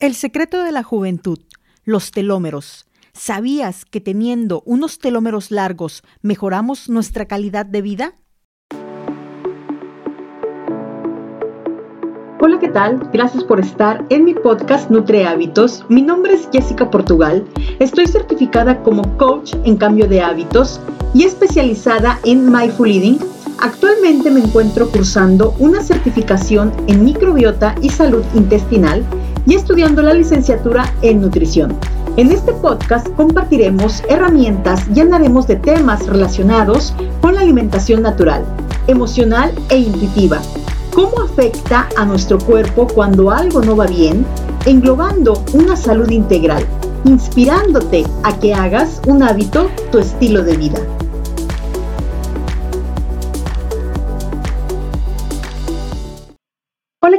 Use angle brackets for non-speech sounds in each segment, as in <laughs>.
El secreto de la juventud, los telómeros. ¿Sabías que teniendo unos telómeros largos mejoramos nuestra calidad de vida? Hola, ¿qué tal? Gracias por estar en mi podcast Nutre Hábitos. Mi nombre es Jessica Portugal. Estoy certificada como coach en cambio de hábitos y especializada en Mindful Eating. Actualmente me encuentro cursando una certificación en microbiota y salud intestinal y estudiando la licenciatura en nutrición. En este podcast compartiremos herramientas y hablaremos de temas relacionados con la alimentación natural, emocional e intuitiva. ¿Cómo afecta a nuestro cuerpo cuando algo no va bien? Englobando una salud integral, inspirándote a que hagas un hábito tu estilo de vida.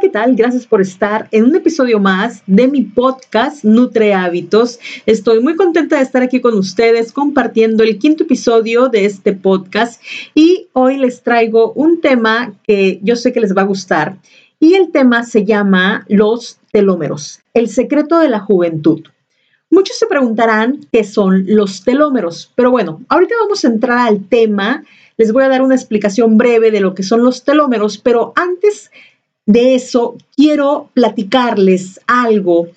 ¿Qué tal? Gracias por estar en un episodio más de mi podcast Nutre Hábitos. Estoy muy contenta de estar aquí con ustedes compartiendo el quinto episodio de este podcast y hoy les traigo un tema que yo sé que les va a gustar y el tema se llama los telómeros, el secreto de la juventud. Muchos se preguntarán qué son los telómeros, pero bueno, ahorita vamos a entrar al tema. Les voy a dar una explicación breve de lo que son los telómeros, pero antes de eso, quiero platicarles algo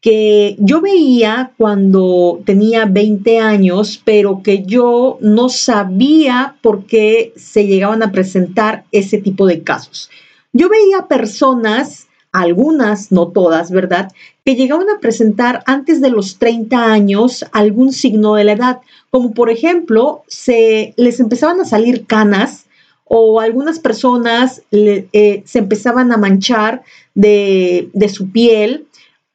que yo veía cuando tenía 20 años, pero que yo no sabía por qué se llegaban a presentar ese tipo de casos. Yo veía personas, algunas, no todas, ¿verdad?, que llegaban a presentar antes de los 30 años algún signo de la edad, como por ejemplo, se les empezaban a salir canas o algunas personas eh, se empezaban a manchar de, su piel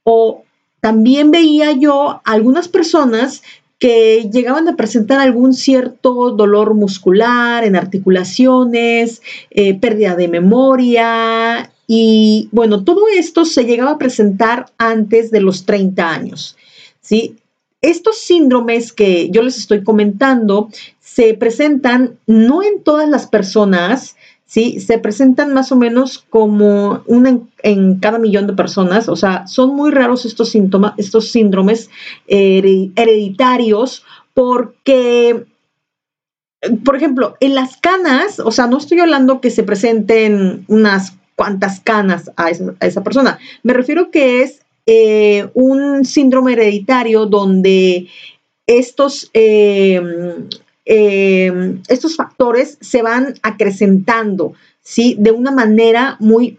o también veía yo algunas personas que llegaban a presentar algún cierto dolor muscular en articulaciones, eh, pérdida de memoria y bueno, todo esto se llegaba a presentar antes de los 30 años. ¿sí? Estos síndromes que yo les estoy comentando se presentan no en todas las personas, ¿sí? Se presentan más o menos como una en, cada millón de personas, o sea, son muy raros estos síntomas, estos síndromes hereditarios porque por ejemplo, en las canas, o sea, no estoy hablando que se presenten unas cuantas canas a esa, persona, me refiero que es eh, un síndrome hereditario donde estos, eh, eh, estos factores se van acrecentando, ¿sí? De una manera muy,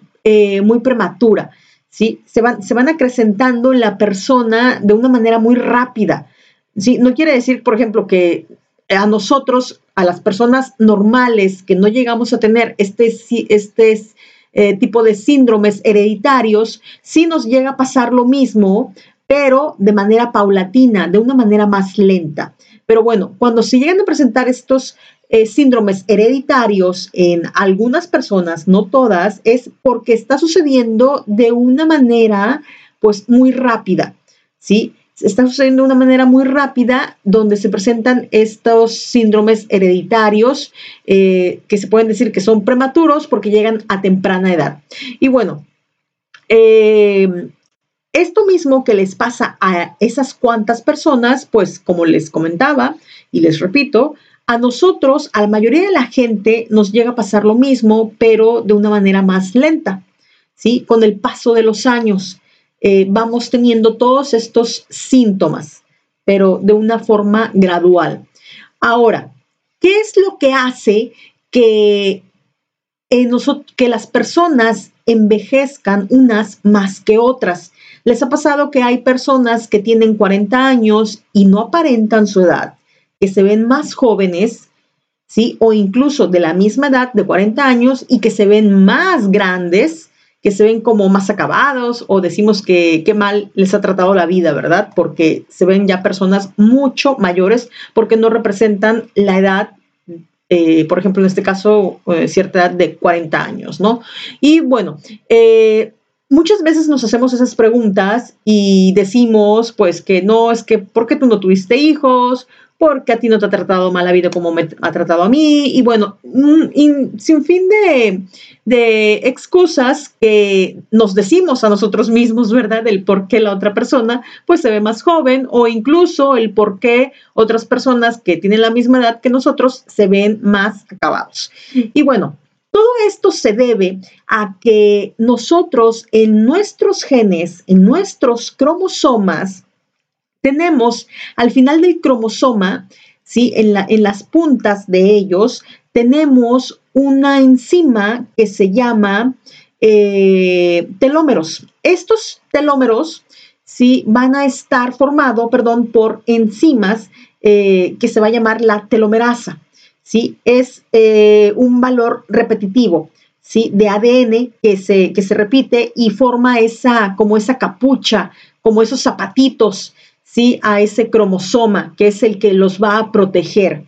muy prematura, ¿sí? Se van, se van acrecentando en la persona de una manera muy rápida, ¿sí? No quiere decir, por ejemplo, que a nosotros, a las personas normales que no llegamos a tener este, este eh, tipo de síndromes hereditarios, sí nos llega a pasar lo mismo, pero de manera paulatina, de una manera más lenta. Pero bueno, cuando se llegan a presentar estos eh, síndromes hereditarios en algunas personas, no todas, es porque está sucediendo de una manera pues muy rápida, ¿sí? está sucediendo de una manera muy rápida donde se presentan estos síndromes hereditarios eh, que se pueden decir que son prematuros porque llegan a temprana edad. Y bueno, eh, esto mismo que les pasa a esas cuantas personas, pues como les comentaba y les repito, a nosotros, a la mayoría de la gente, nos llega a pasar lo mismo, pero de una manera más lenta, ¿sí? Con el paso de los años. Eh, vamos teniendo todos estos síntomas, pero de una forma gradual. Ahora, ¿qué es lo que hace que, que las personas envejezcan unas más que otras? ¿Les ha pasado que hay personas que tienen 40 años y no aparentan su edad, que se ven más jóvenes, ¿sí? O incluso de la misma edad de 40 años y que se ven más grandes, que se ven como más acabados o decimos que qué mal les ha tratado la vida, ¿verdad? Porque se ven ya personas mucho mayores porque no representan la edad, eh, por ejemplo, en este caso, eh, cierta edad de 40 años, ¿no? Y bueno, eh, muchas veces nos hacemos esas preguntas y decimos, pues, que no, es que, ¿por qué tú no tuviste hijos? porque a ti no te ha tratado mal la vida como me ha tratado a mí, y bueno, sin fin de, de, excusas que nos decimos a nosotros mismos, ¿verdad? El por qué la otra persona pues se ve más joven o incluso el por qué otras personas que tienen la misma edad que nosotros se ven más acabados. Y bueno, todo esto se debe a que nosotros en nuestros genes, en nuestros cromosomas, tenemos al final del cromosoma, ¿sí? en, la, en las puntas de ellos, tenemos una enzima que se llama eh, telómeros. Estos telómeros ¿sí? van a estar formados perdón, por enzimas eh, que se va a llamar la telomerasa. ¿Sí? Es eh, un valor repetitivo. ¿sí? de ADN que se, que se repite y forma esa, como esa capucha, como esos zapatitos ¿sí? a ese cromosoma que es el que los va a proteger.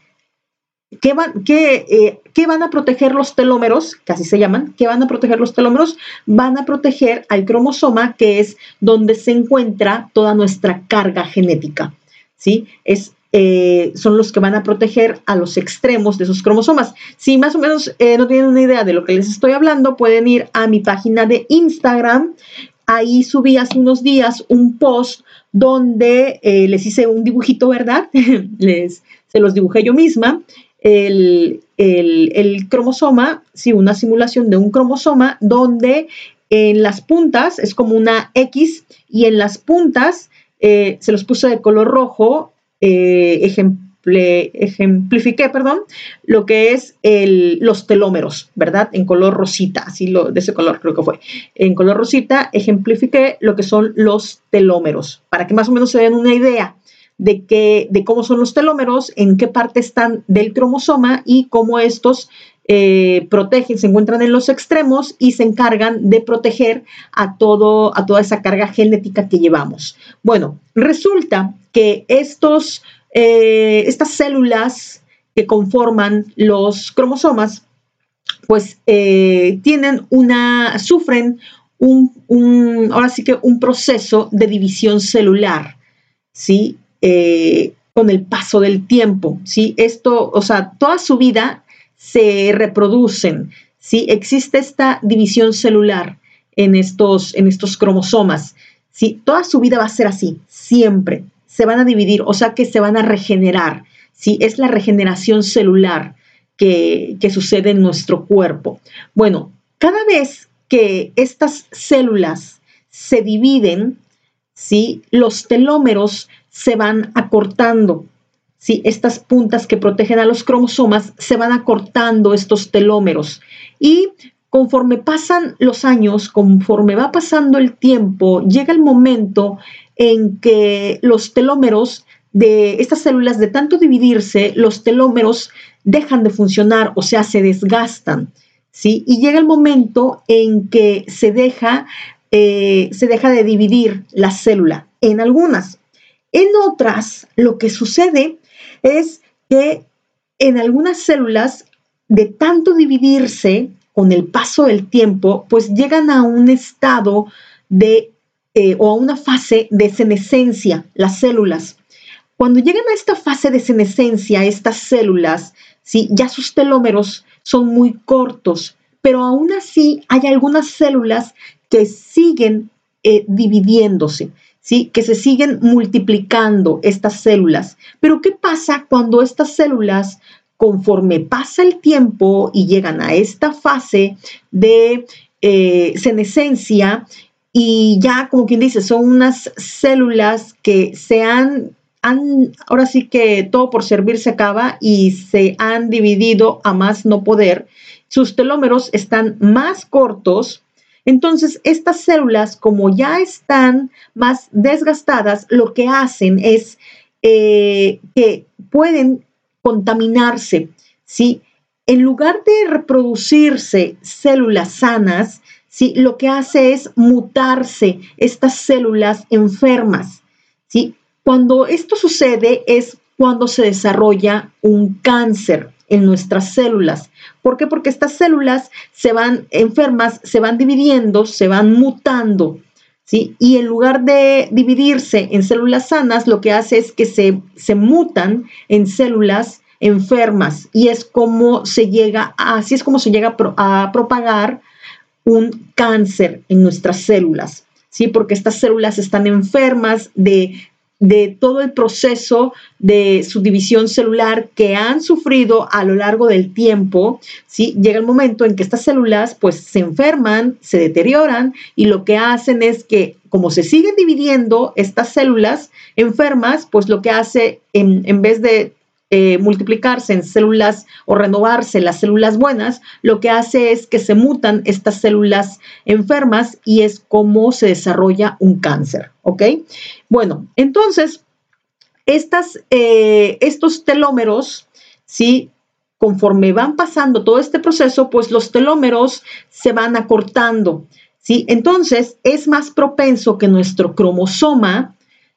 ¿Qué van, eh, van a proteger los telómeros? Que se llaman. ¿Qué van a proteger los telómeros? Van a proteger al cromosoma, que es donde se encuentra toda nuestra carga genética. ¿sí? Es, eh, son los que van a proteger a los extremos de esos cromosomas. Si más o menos eh, no tienen una idea de lo que les estoy hablando, pueden ir a mi página de Instagram. Ahí subí hace unos días un post donde eh, les hice un dibujito, ¿verdad? <laughs> les, se los dibujé yo misma. El, cromosoma, sí, una simulación de un cromosoma donde en las puntas es como una X y en las puntas se los puse de color rojo, eh, ejemplifiqué, perdón, lo que es los telómeros, ¿verdad? En color rosita, así lo, de ese color creo que fue. En color rosita ejemplifiqué lo que son los telómeros, para que más o menos se den una idea de, que, de cómo son los telómeros, en qué parte están del cromosoma y cómo estos eh, protegen, se encuentran en los extremos y se encargan de proteger a, todo, a toda esa carga genética que llevamos. Bueno, resulta que estos eh, estas células que conforman los cromosomas, pues eh, tienen una, sufren un, ahora sí que un proceso de división celular, ¿sí? Con el paso del tiempo, ¿sí? Esto, o sea, toda su vida se reproducen, ¿sí? Existe esta división celular en estos, en estos cromosomas, ¿sí? Toda su vida va a ser así, siempre se van a dividir, o sea que se van a regenerar. ¿sí? Es la regeneración celular que, sucede en nuestro cuerpo. Bueno, cada vez que estas células se dividen, ¿sí? los telómeros se van acortando. ¿Sí? Estas puntas que protegen a los cromosomas se van acortando estos telómeros. Y conforme pasan los años, conforme va pasando el tiempo, llega el momento en que los telómeros de estas células, de tanto dividirse, los telómeros dejan de funcionar, o sea, se desgastan, ¿sí? Y llega el momento en que se deja, eh, se deja de dividir la célula en algunas. En otras, lo que sucede es que en algunas células, de tanto dividirse con el paso del tiempo, pues llegan a un estado de eh, o a una fase de senescencia, las células. Cuando llegan a esta fase de senescencia, estas células, ¿sí? ya sus telómeros son muy cortos, pero aún así hay algunas células que siguen eh, dividiéndose, ¿sí? que se siguen multiplicando estas células. Pero ¿qué pasa cuando estas células, conforme pasa el tiempo y llegan a esta fase de eh, senescencia, y ya como quien dice, son unas células que se han, han, ahora sí que todo por servir se acaba y se han dividido a más no poder. Sus telómeros están más cortos. Entonces, estas células, como ya están más desgastadas, lo que hacen es eh, que pueden contaminarse, ¿sí? En lugar de reproducirse células sanas, ¿sí? lo que hace es mutarse estas células enfermas. ¿sí? Cuando esto sucede es cuando se desarrolla un cáncer. En nuestras células. ¿Por qué? Porque estas células se van enfermas, se van dividiendo, se van mutando. ¿Sí? Y en lugar de dividirse en células sanas, lo que hace es que se, se mutan en células enfermas y es como se llega, así es como se llega a, propagar un cáncer en nuestras células, ¿sí? Porque estas células están enfermas de, de todo el proceso de su división celular que han sufrido a lo largo del tiempo, ¿sí? Llega el momento en que estas células pues se enferman, se deterioran y lo que hacen es que como se siguen dividiendo estas células enfermas, pues lo que hace en, en vez de eh, multiplicarse en células o renovarse las células buenas, lo que hace es que se mutan estas células enfermas y es como se desarrolla un cáncer, ¿ok? Bueno, entonces, estas, eh, estos telómeros, ¿sí? Conforme van pasando todo este proceso, pues los telómeros se van acortando, ¿sí? Entonces, es más propenso que nuestro cromosoma,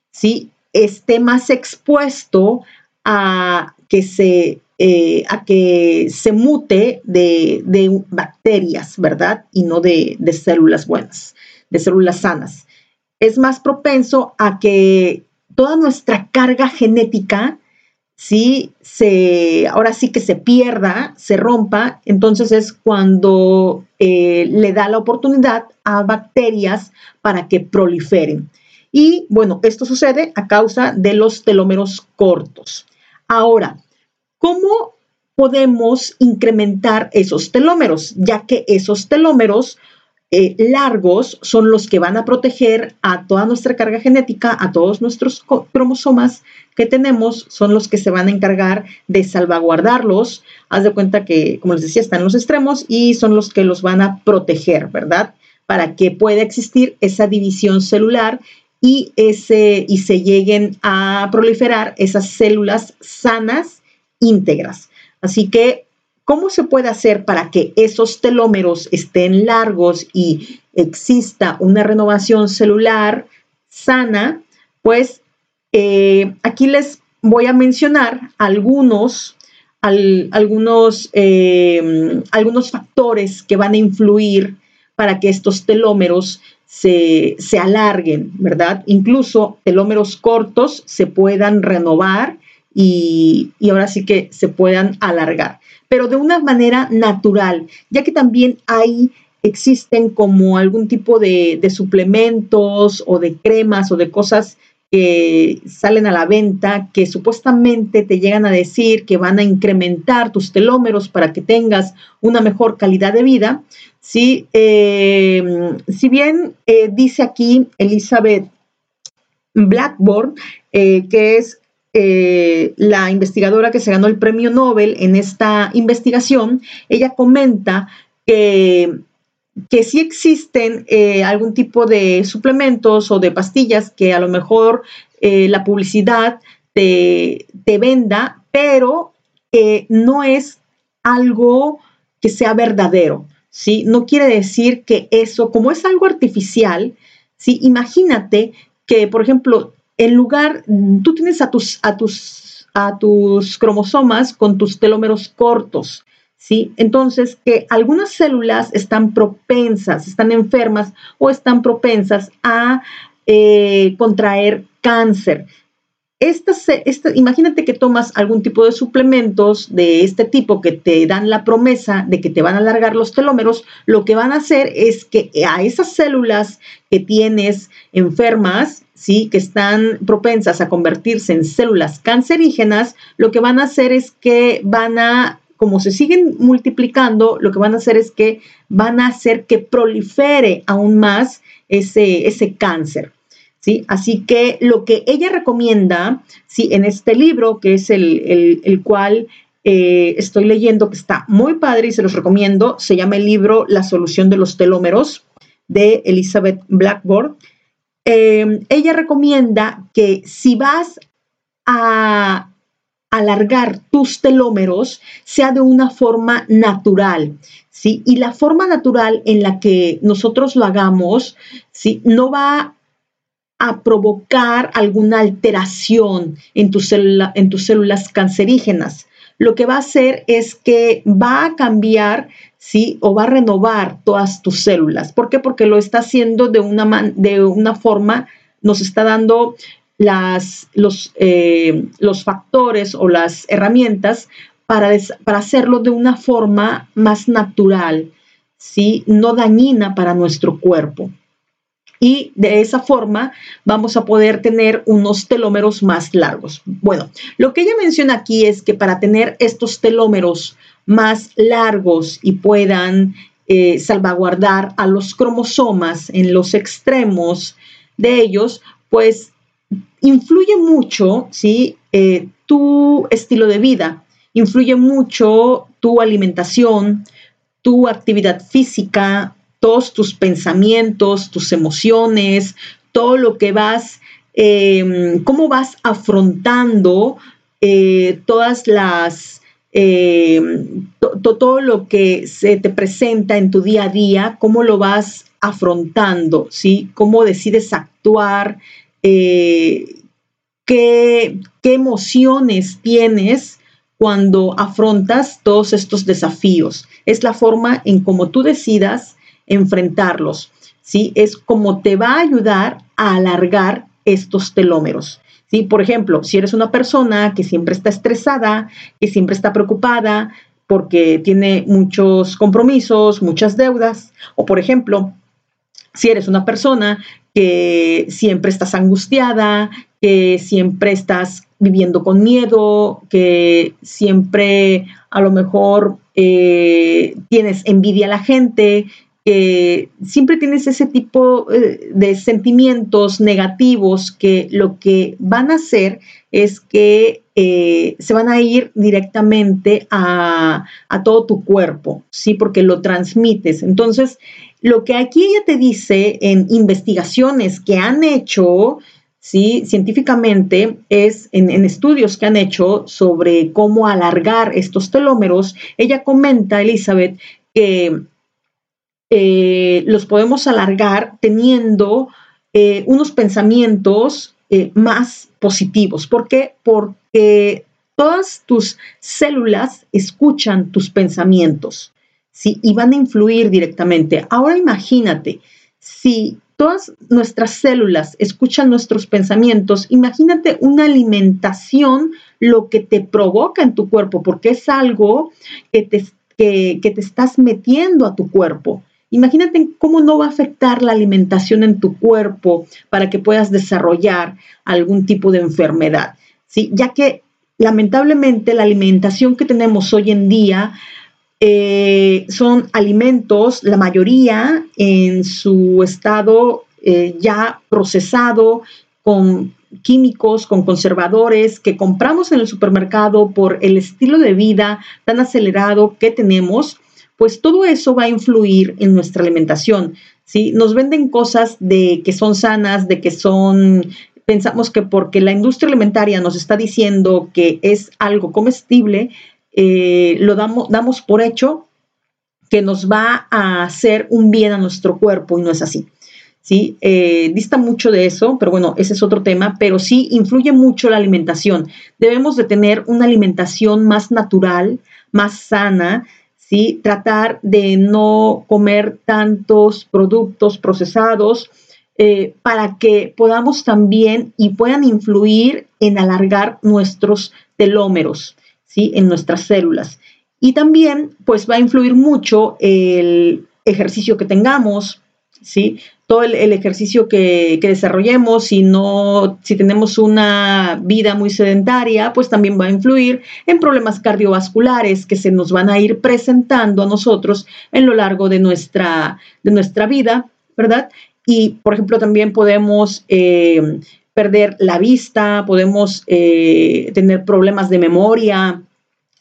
¿sí? esté más expuesto a que se, eh, a que se mute de, bacterias, ¿verdad? Y no de, células buenas, de células sanas. Es más propenso a que toda nuestra carga genética, sí, se, ahora sí que se pierda, se rompa, entonces es cuando eh, le da la oportunidad a bacterias para que proliferen. Y bueno, esto sucede a causa de los telómeros cortos. Ahora, ¿cómo podemos incrementar esos telómeros? Ya que esos telómeros eh, largos son los que van a proteger a toda nuestra carga genética, a todos nuestros cromosomas que tenemos, son los que se van a encargar de salvaguardarlos. Haz de cuenta que, como les decía, están en los extremos y son los que los van a proteger, ¿verdad? Para que pueda existir esa división celular y, y se lleguen a proliferar esas células sanas íntegras. Así que, ¿cómo se puede hacer para que esos telómeros estén largos y exista una renovación celular sana? Pues eh, aquí les voy a mencionar algunos, algunos, eh, algunos factores que van a influir para que estos telómeros se, alarguen, ¿verdad? Incluso telómeros cortos se puedan renovar y, ahora sí que se puedan alargar, pero de una manera natural, ya que también hay existen como algún tipo de, de, suplementos o de cremas o de cosas que salen a la venta que supuestamente te llegan a decir que van a incrementar tus telómeros para que tengas una mejor calidad de vida. Sí, eh, si bien eh, dice aquí Elizabeth Blackburn, eh, que es la investigadora que se ganó el premio Nobel en esta investigación, ella comenta que que sí existen eh, algún tipo de suplementos o de pastillas que a lo mejor eh, la publicidad te, venda, pero no es algo que sea verdadero, ¿sí? No quiere decir que eso, como es algo artificial, ¿sí? Imagínate que, por ejemplo, en lugar, tú tienes a tus, a tus, a tus cromosomas con tus telómeros cortos, ¿sí? Entonces, que algunas células están propensas, están enfermas o están propensas a eh, contraer cáncer. imagínate que tomas algún tipo de suplementos de este tipo que te dan la promesa de que te van a alargar los telómeros, lo que van a hacer es que a esas células que tienes enfermas, ¿sí? que están propensas a convertirse en células cancerígenas, lo que van a hacer es que van a como se siguen multiplicando, lo que van a hacer es que van a hacer que prolifere aún más ese, ese cáncer. ¿sí? Así que lo que ella recomienda, ¿sí? en este libro, que es el, cual eh, estoy leyendo, que está muy padre y se los recomiendo, se llama el libro La solución de los telómeros de Elizabeth Blackboard. Eh, ella recomienda que si vas a alargar tus telómeros sea de una forma natural, ¿sí? Y la forma natural en la que nosotros lo hagamos, ¿sí? No va a provocar alguna alteración en, en tus células cancerígenas. lo que va a hacer es que va a cambiar, ¿sí? O va a renovar todas tus células. ¿Por qué? Porque lo está haciendo de una, de una forma, nos está dando las, los, eh, los factores o las herramientas para, para hacerlo de una forma más natural, ¿sí? No dañina para nuestro cuerpo y de esa forma vamos a poder tener unos telómeros más largos. Bueno, lo que ella menciona aquí es que para tener estos telómeros más largos y puedan eh, salvaguardar a los cromosomas en los extremos de ellos, pues influye mucho, ¿sí? Eh, tu estilo de vida, influye mucho tu alimentación, tu actividad física, todos tus pensamientos, tus emociones, todo lo que vas, em, cómo vas afrontando eh, todas las, em, todo lo que se te presenta en tu día a día, cómo lo vas afrontando, ¿sí? Cómo decides actuar, eh, qué, qué emociones tienes cuando afrontas todos estos desafíos. Es la forma en cómo tú decidas enfrentarlos. ¿sí? Es como te va a ayudar a alargar estos telómeros. ¿sí? Por ejemplo, si eres una persona que siempre está estresada, que siempre está preocupada porque tiene muchos compromisos, muchas deudas, o por ejemplo, si eres una persona que siempre estás angustiada, que siempre estás viviendo con miedo, que siempre a lo mejor eh, tienes envidia a la gente, siempre tienes ese tipo eh, de sentimientos negativos que lo que van a hacer es que eh, se van a ir directamente a, todo tu cuerpo, ¿sí? Porque lo transmites. Entonces, lo que aquí ella te dice en investigaciones que han hecho, ¿sí? Científicamente, es en, en estudios que han hecho sobre cómo alargar estos telómeros, ella comenta, Elizabeth, que eh, los podemos alargar teniendo eh, unos pensamientos eh, más positivos. ¿Por qué? Porque todas tus células escuchan tus pensamientos ¿sí? y van a influir directamente. Ahora imagínate, si todas nuestras células escuchan nuestros pensamientos, imagínate una alimentación, lo que te provoca en tu cuerpo, porque es algo que te, que te estás metiendo a tu cuerpo. Imagínate cómo no va a afectar la alimentación en tu cuerpo para que puedas desarrollar algún tipo de enfermedad, ¿sí? Ya que lamentablemente la alimentación que tenemos hoy en día eh, son alimentos, la mayoría en su estado eh, ya procesado, con químicos, con conservadores que compramos en el supermercado por el estilo de vida tan acelerado que tenemos pues todo eso va a influir en nuestra alimentación. ¿sí? Nos venden cosas de que son sanas, de que son, pensamos que porque la industria alimentaria nos está diciendo que es algo comestible, eh, lo damos, damos por hecho que nos va a hacer un bien a nuestro cuerpo y no es así. ¿sí? Eh, dista mucho de eso, pero bueno, ese es otro tema, pero sí influye mucho la alimentación. Debemos de tener una alimentación más natural, más sana, ¿sí? Tratar de no comer tantos productos procesados eh, para que podamos también y puedan influir en alargar nuestros telómeros, En nuestras células. Y también, pues va a influir mucho el ejercicio que tengamos, ¿sí? todo el, ejercicio que, desarrollemos, si no, si tenemos una vida muy sedentaria, pues también va a influir en problemas cardiovasculares que se nos van a ir presentando a nosotros en lo largo de nuestra, de nuestra vida, ¿verdad? Y, por ejemplo, también podemos eh, perder la vista, podemos eh, tener problemas de memoria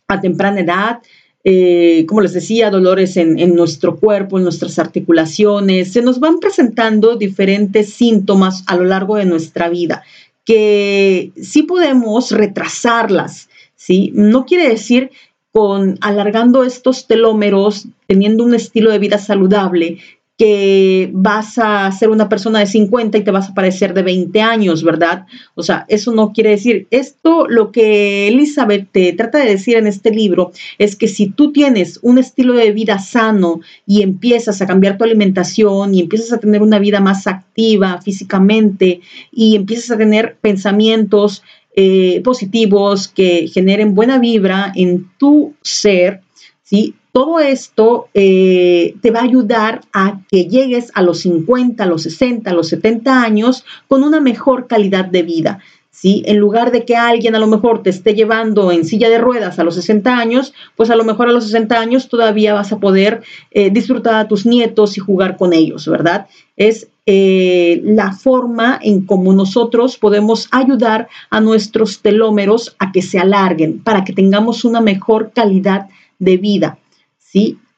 a temprana edad, eh, como les decía, dolores en, nuestro cuerpo, en nuestras articulaciones. Se nos van presentando diferentes síntomas a lo largo de nuestra vida que sí podemos retrasarlas, ¿sí? No quiere decir con alargando estos telómeros, teniendo un estilo de vida saludable, que vas a ser una persona de 50 y te vas a parecer de 20 años, ¿verdad? O sea, eso no quiere decir, esto lo que Elizabeth te trata de decir en este libro es que si tú tienes un estilo de vida sano y empiezas a cambiar tu alimentación y empiezas a tener una vida más activa físicamente y empiezas a tener pensamientos eh, positivos que generen buena vibra en tu ser, ¿sí? Todo esto eh, te va a ayudar a que llegues a los 50, a los 60, a los 70 años con una mejor calidad de vida. ¿sí? En lugar de que alguien a lo mejor te esté llevando en silla de ruedas a los 60 años, pues a lo mejor a los 60 años todavía vas a poder eh, disfrutar a tus nietos y jugar con ellos, ¿verdad? Es eh, la forma en cómo nosotros podemos ayudar a nuestros telómeros a que se alarguen, para que tengamos una mejor calidad de vida.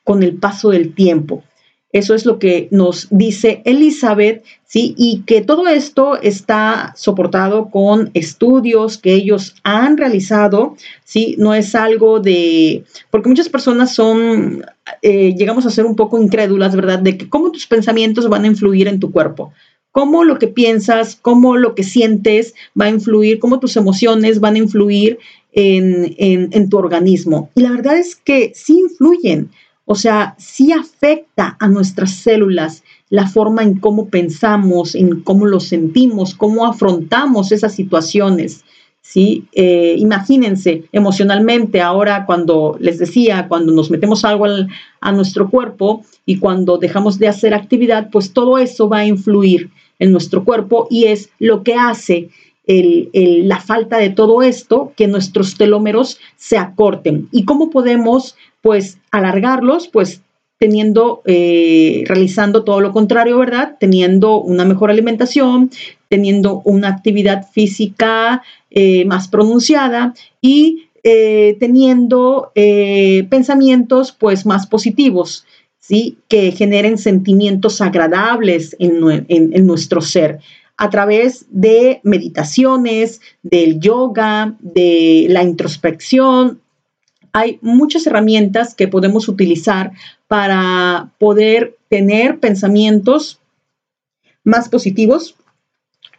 Con el paso del tiempo. Eso es lo que nos dice Elizabeth, ¿sí? Y que todo esto está soportado con estudios que ellos han realizado, ¿sí? No es algo de, porque muchas personas son, eh, llegamos a ser un poco incrédulas, ¿verdad? De que cómo tus pensamientos van a influir en tu cuerpo, cómo lo que piensas, cómo lo que sientes va a influir, cómo tus emociones van a influir en, tu organismo. Y la verdad es que sí influyen, o sea, sí afecta a nuestras células la forma en cómo pensamos, en cómo lo sentimos, cómo afrontamos esas situaciones. ¿sí? Eh, imagínense emocionalmente ahora cuando les decía, cuando nos metemos algo a nuestro cuerpo y cuando dejamos de hacer actividad, pues todo eso va a influir en nuestro cuerpo y es lo que hace la falta de todo esto, que nuestros telómeros se acorten. ¿Y cómo podemos, pues, alargarlos? Pues teniendo, eh, realizando todo lo contrario, ¿verdad? Teniendo una mejor alimentación, teniendo una actividad física eh, más pronunciada y eh, teniendo pensamientos, pues, más positivos. ¿Sí? que generen sentimientos agradables en nuestro ser a través de meditaciones, del yoga, de la introspección. Hay muchas herramientas que podemos utilizar para poder tener pensamientos más positivos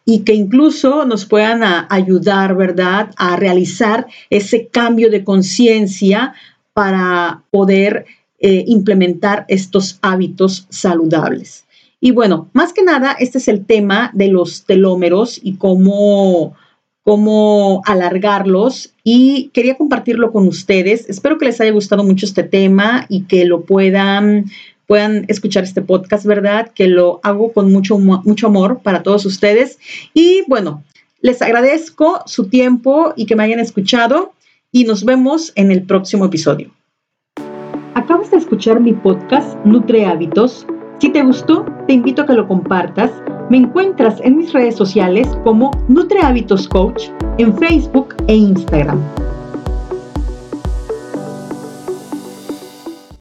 y que incluso nos puedan ayudar, ¿verdad?, a realizar ese cambio de conciencia para poder eh, implementar estos hábitos saludables. Y bueno, más que nada, este es el tema de los telómeros y cómo, cómo alargarlos. Y quería compartirlo con ustedes. Espero que les haya gustado mucho este tema y que lo puedan puedan escuchar este podcast, ¿verdad? Que lo hago con mucho, mucho amor para todos ustedes. Y bueno, les agradezco su tiempo y que me hayan escuchado y nos vemos en el próximo episodio. Acabas de escuchar mi podcast Nutre Hábitos si te gustó, te invito a que lo compartas. Me encuentras en mis redes sociales como Nutre Hábitos Coach en Facebook e Instagram.